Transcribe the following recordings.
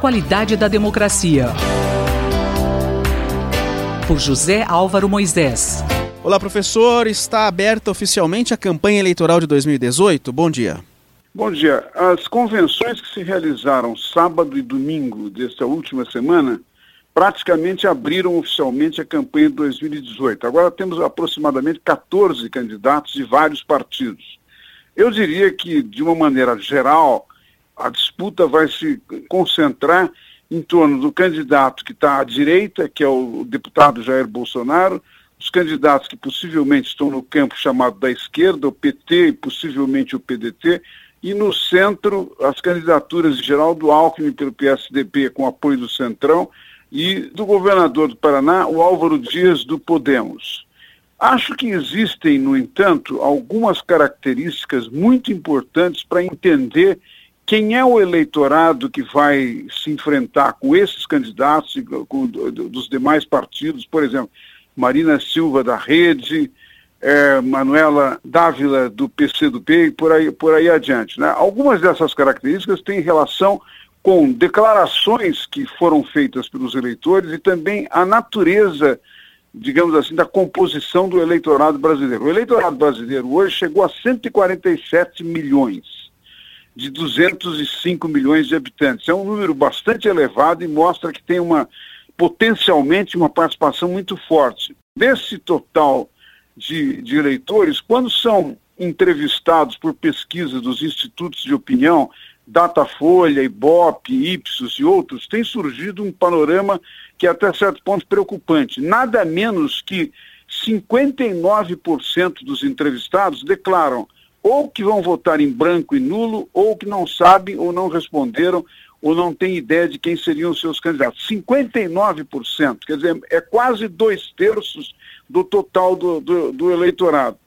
qualidade da democracia. Por José Álvaro Moisés. Olá, professor. Está aberta oficialmente a campanha eleitoral de 2018? Bom dia. Bom dia. As convenções que se realizaram sábado e domingo desta última semana praticamente abriram oficialmente a campanha de 2018. Agora temos aproximadamente 14 candidatos de vários partidos. Eu diria que, de uma maneira geral, a disputa vai se concentrar em torno do candidato que está à direita, que é o deputado Jair Bolsonaro, os candidatos que possivelmente estão no campo chamado da esquerda, o PT e possivelmente o PDT, e no centro as candidaturas de Geraldo Alckmin pelo PSDB com apoio do Centrão e do governador do Paraná, o Álvaro Dias do Podemos. Acho que existem, no entanto, algumas características muito importantes para entender quem é o eleitorado que vai se enfrentar com esses candidatos com, dos demais partidos, por exemplo, Marina Silva da Rede, é, Manuela Dávila do PCdoB e por aí, por aí adiante. Né? Algumas dessas características têm relação com declarações que foram feitas pelos eleitores e também a natureza, digamos assim, da composição do eleitorado brasileiro. O eleitorado brasileiro hoje chegou a 147 milhões de 205 milhões de habitantes. É um número bastante elevado e mostra que tem uma potencialmente uma participação muito forte. Desse total de, de eleitores, quando são entrevistados por pesquisa dos institutos de opinião, Datafolha, Ibope, Ipsos e outros, tem surgido um panorama que é até certo ponto preocupante. Nada menos que 59% dos entrevistados declaram ou que vão votar em branco e nulo, ou que não sabem ou não responderam ou não têm ideia de quem seriam os seus candidatos. 59%, quer dizer, é quase dois terços do total do, do, do eleitorado.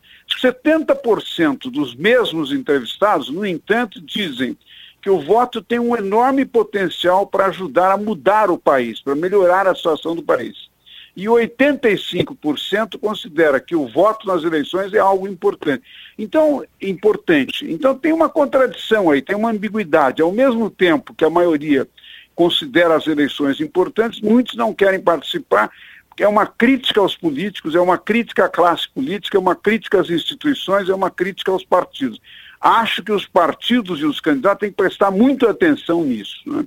70% dos mesmos entrevistados, no entanto, dizem que o voto tem um enorme potencial para ajudar a mudar o país, para melhorar a situação do país. E 85% considera que o voto nas eleições é algo importante. Então, importante. Então tem uma contradição aí, tem uma ambiguidade. Ao mesmo tempo que a maioria considera as eleições importantes, muitos não querem participar é uma crítica aos políticos, é uma crítica à classe política, é uma crítica às instituições, é uma crítica aos partidos. Acho que os partidos e os candidatos têm que prestar muita atenção nisso. Né?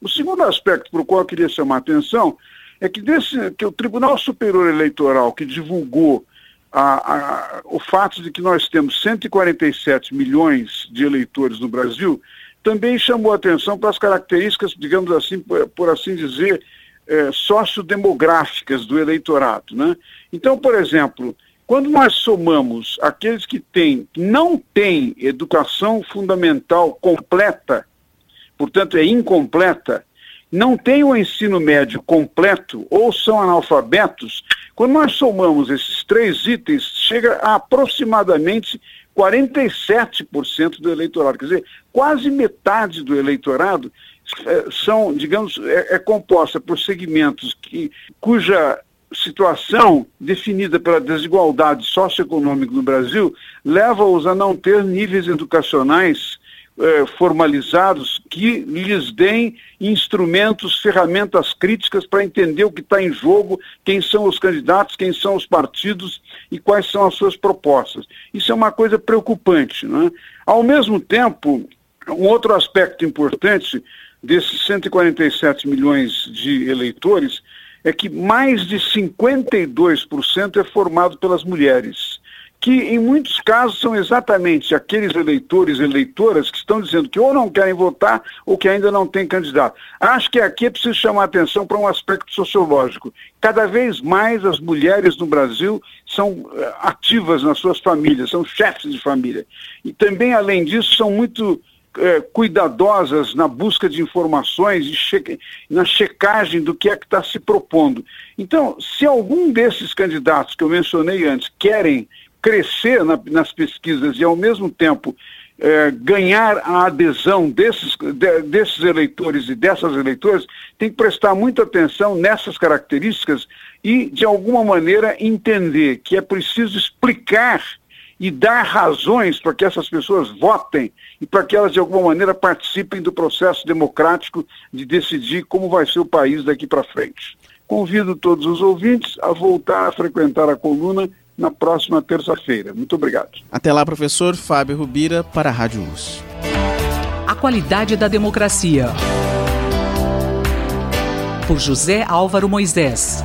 O segundo aspecto para o qual eu queria chamar a atenção é que, desse, que o Tribunal Superior Eleitoral, que divulgou a, a, o fato de que nós temos 147 milhões de eleitores no Brasil, também chamou atenção para as características, digamos assim, por, por assim dizer, é, sociodemográficas do eleitorado. Né? Então, por exemplo, quando nós somamos aqueles que têm, não têm educação fundamental completa, portanto é incompleta, não têm o ensino médio completo ou são analfabetos, quando nós somamos esses três itens, chega a aproximadamente 47% do eleitorado. Quer dizer, quase metade do eleitorado é, são, digamos, é, é composta por segmentos que, cuja situação definida pela desigualdade socioeconômica no Brasil leva-os a não ter níveis educacionais eh, formalizados que lhes deem instrumentos, ferramentas críticas para entender o que está em jogo, quem são os candidatos, quem são os partidos e quais são as suas propostas. Isso é uma coisa preocupante. Né? Ao mesmo tempo, um outro aspecto importante desses 147 milhões de eleitores é que mais de 52% é formado pelas mulheres, que em muitos casos são exatamente aqueles eleitores e eleitoras que estão dizendo que ou não querem votar ou que ainda não têm candidato. Acho que aqui é preciso chamar atenção para um aspecto sociológico. Cada vez mais as mulheres no Brasil são eh, ativas nas suas famílias, são chefes de família. E também, além disso, são muito é, cuidadosas na busca de informações e na checagem do que é que está se propondo. Então, se algum desses candidatos que eu mencionei antes querem crescer na, nas pesquisas e, ao mesmo tempo, é, ganhar a adesão desses, de, desses eleitores e dessas eleitoras, tem que prestar muita atenção nessas características e, de alguma maneira, entender que é preciso explicar e dar razões para que essas pessoas votem e para que elas, de alguma maneira, participem do processo democrático de decidir como vai ser o país daqui para frente. Convido todos os ouvintes a voltar a frequentar a coluna na próxima terça-feira. Muito obrigado. Até lá, professor Fábio Rubira, para a Rádio USP. A qualidade da democracia. Por José Álvaro Moisés.